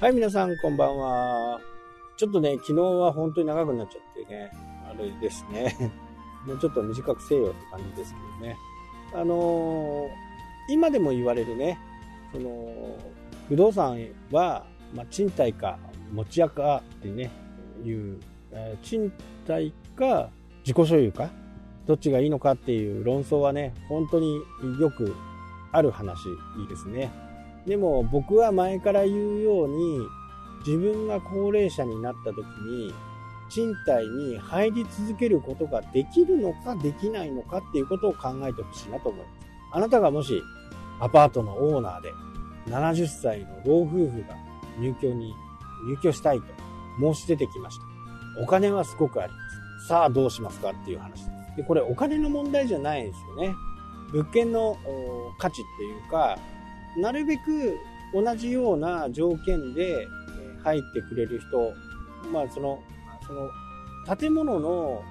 はい、皆さん、こんばんは。ちょっとね、昨日は本当に長くなっちゃってね、あれですね。もうちょっと短くせえよって感じですけどね。あのー、今でも言われるね、その、不動産は、まあ、賃貸か持ち家かってね、いう、えー、賃貸か自己所有か、どっちがいいのかっていう論争はね、本当によくある話ですね。でも僕は前から言うように、自分が高齢者になった時に、賃貸に入り続けることができるのかできないのかっていうことを考えてほしいなと思います。あなたがもしアパートのオーナーで70歳の老夫婦が入居に入居したいと申し出てきました。お金はすごくあります。さあどうしますかっていう話です。で、これお金の問題じゃないですよね。物件の価値っていうか、なるべく同じような条件で入ってくれる人、まあその、その建物の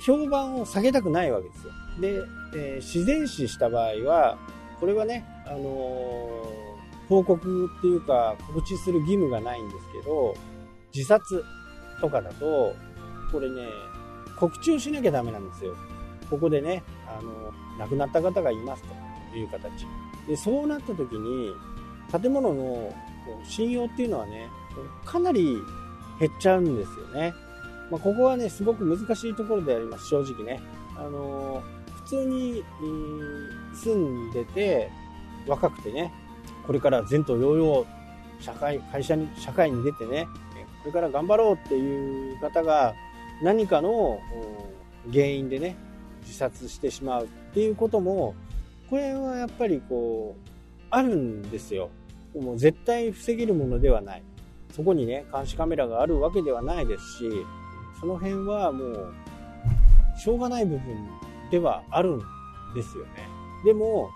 評判を下げたくないわけですよ。で、えー、自然死した場合は、これはね、あのー、報告っていうか告知する義務がないんですけど、自殺とかだと、これね、告知をしなきゃダメなんですよ。ここでね、あの、亡くなった方がいますという形。で、そうなった時に、建物の信用っていうのはね、かなり減っちゃうんですよね。まあ、ここはね、すごく難しいところであります、正直ね。あの普通に、住んでて、若くてね、これから前途洋々、社会、会社に、社会に出てね、これから頑張ろうっていう方が、何かの原因でね、自殺してしまうっていうことも、これはやっぱりこう、あるんですよ。もう絶対防げるものではない。そこにね、監視カメラがあるわけではないですし、その辺はもう、しょうがない部分ではあるんですよね。でも、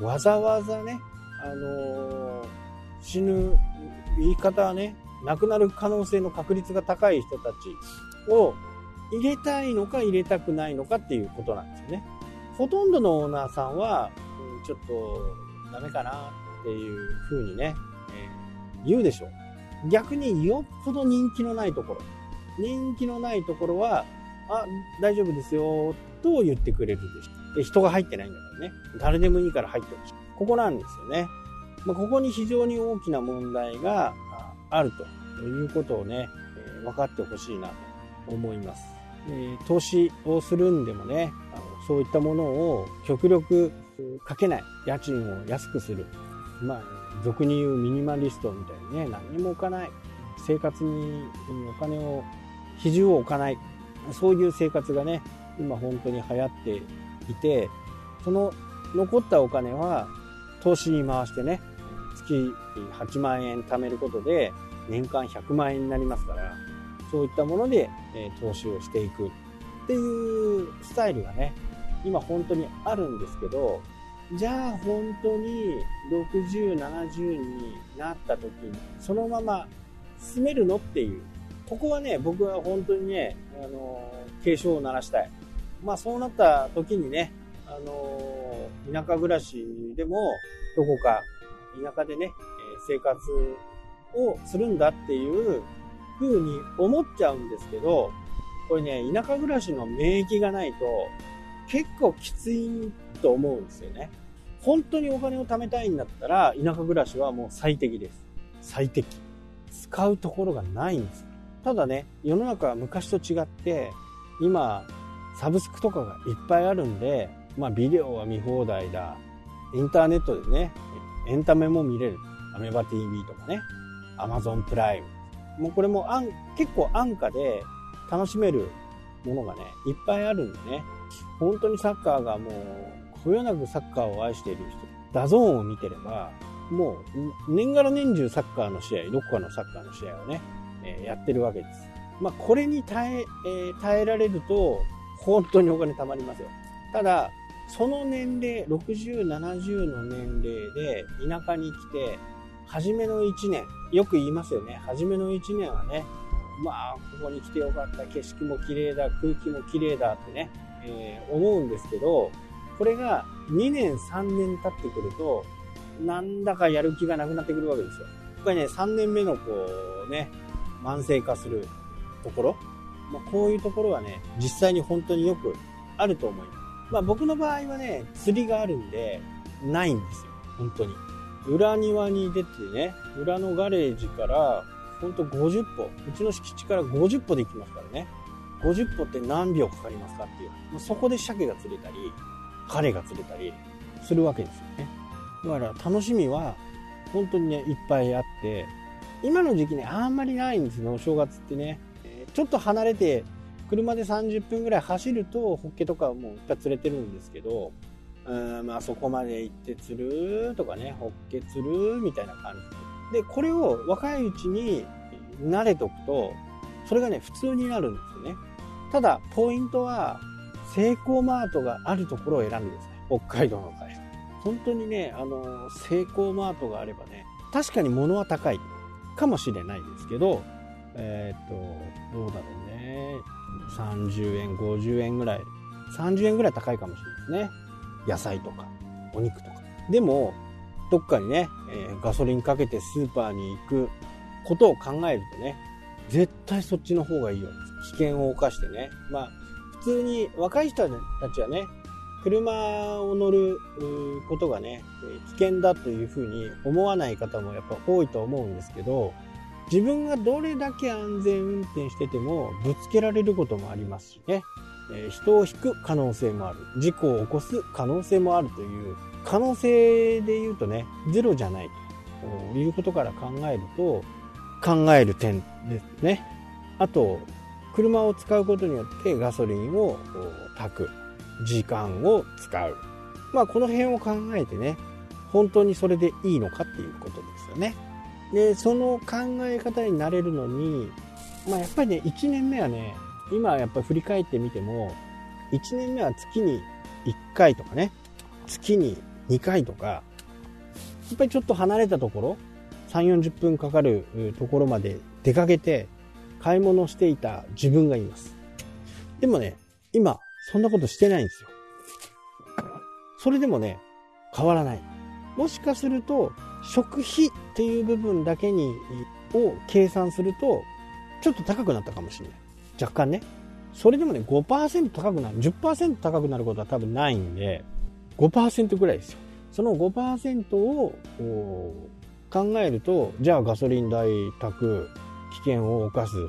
わざわざね、あのー、死ぬ言い方はね、亡くなる可能性の確率が高い人たちを入れたいのか入れたくないのかっていうことなんですよね。ほとんどのオーナーさんは、うん、ちょっとダメかなっていう風にね、えー、言うでしょう。逆によっぽど人気のないところ。人気のないところは、あ、大丈夫ですよ、と言ってくれるでしょ。で、人が入ってないんだからね。誰でもいいから入ってほしい。ここなんですよね。まあ、ここに非常に大きな問題があるということをね、えー、分かってほしいなと思います。えー、投資をするんでもね、あのそういったものを極力かけない。家賃を安くする。まあ、俗に言うミニマリストみたいにね、何にも置かない。生活にお金を、比重を置かない。そういう生活がね、今本当に流行っていて、その残ったお金は投資に回してね、月8万円貯めることで年間100万円になりますから、そういったもので、投資をしていくっていうスタイルがね、今本当にあるんですけど、じゃあ本当に60、70になった時にそのまま進めるのっていう。ここはね、僕は本当にね、あの、警鐘を鳴らしたい。まあそうなった時にね、あの、田舎暮らしでもどこか田舎でね、生活をするんだっていう風に思っちゃうんですけど、これね、田舎暮らしの免疫がないと結構きついと思うんですよね。本当にお金を貯めたいんだったら、田舎暮らしはもう最適です。最適。使うところがないんです。ただね、世の中は昔と違って、今、サブスクとかがいっぱいあるんで、まあビデオは見放題だ。インターネットでね、エンタメも見れる。アメバ TV とかね、アマゾンプライム。もうこれも結構安価で楽しめるものがね、いっぱいあるんでね、本当にサッカーがもう、こよなくサッカーを愛している人、 DAZN を見てれば、もう、年がら年中サッカーの試合、どこかのサッカーの試合をね、えー、やってるわけです。まあ、これに耐え、えー、耐えられると、本当にお金貯まりますよ。ただ、その年齢、60、70の年齢で田舎に来て、初めの1年、よく言いますよね。初めの1年はね、まあ、ここに来てよかった、景色も綺麗だ、空気も綺麗だってね、えー、思うんですけど、これが2年、3年経ってくると、なんだかやる気がなくなってくるわけですよ。ぱりね、3年目のこうね、慢性化するところ、まあ、こういうところはね、実際に本当によくあると思います。まあ僕の場合はね、釣りがあるんで、ないんですよ。本当に。裏庭に出てね、裏のガレージから、ほんと50歩、うちの敷地から50歩で行きますからね。50歩って何秒かかりますかっていう。そこで鮭が釣れたり、カレが釣れたりするわけですよね。だから楽しみは本当にね、いっぱいあって、今の時期ね、あんまりないんですよ、お正月ってね。ちょっと離れて、車で30分ぐらい走ると、ホッケとかもういっぱい釣れてるんですけど、うんまあそこまで行って釣るとかね、ホッケ釣るみたいな感じで。で、これを若いうちに慣れとくと、それがね、普通になるんですよね。ただ、ポイントは、セイコーマートがあるところを選んでください。北海道の場合。本当にね、あの、セイコーマートがあればね、確かに物は高いかもしれないですけど、えっ、と、どうだろうね。30円、50円ぐらい。30円ぐらい高いかもしれないですね。野菜とか、お肉とか。でも、どっかにね、えー、ガソリンかけてスーパーに行くことを考えるとね、絶対そっちの方がいいよ。危険を冒してね。まあ、普通に若い人たちはね、車を乗ることがね、危険だというふうに思わない方もやっぱ多いと思うんですけど、自分がどれだけ安全運転しててもぶつけられることもありますしね。え人を引く可能性もある。事故を起こす可能性もあるという、可能性で言うとね、ゼロじゃないということから考えると、考える点ですね。あと、車を使うことによってガソリンを炊く。時間を使う。まあ、この辺を考えてね、本当にそれでいいのかっていうことですよね。で、その考え方になれるのに、まあ、やっぱりね、1年目はね、今やっぱり振り返ってみても、1年目は月に1回とかね、月に2回とか、やっぱりちょっと離れたところ、3、40分かかるところまで出かけて買い物していた自分がいます。でもね、今、そんなことしてないんですよ。それでもね、変わらない。もしかすると、食費っていう部分だけに、を計算すると、ちょっと高くなったかもしれない。若干ね。それでもね、5%高くなる、10%高くなることは多分ないんで、5%ぐらいですよ。その5%を考えると、じゃあガソリン代託、危険を冒す。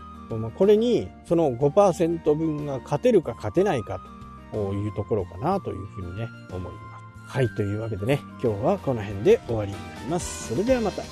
これにその5%分が勝てるか勝てないかというところかなというふうにね、思います。はい、というわけでね、今日はこの辺で終わりになります。それではまた。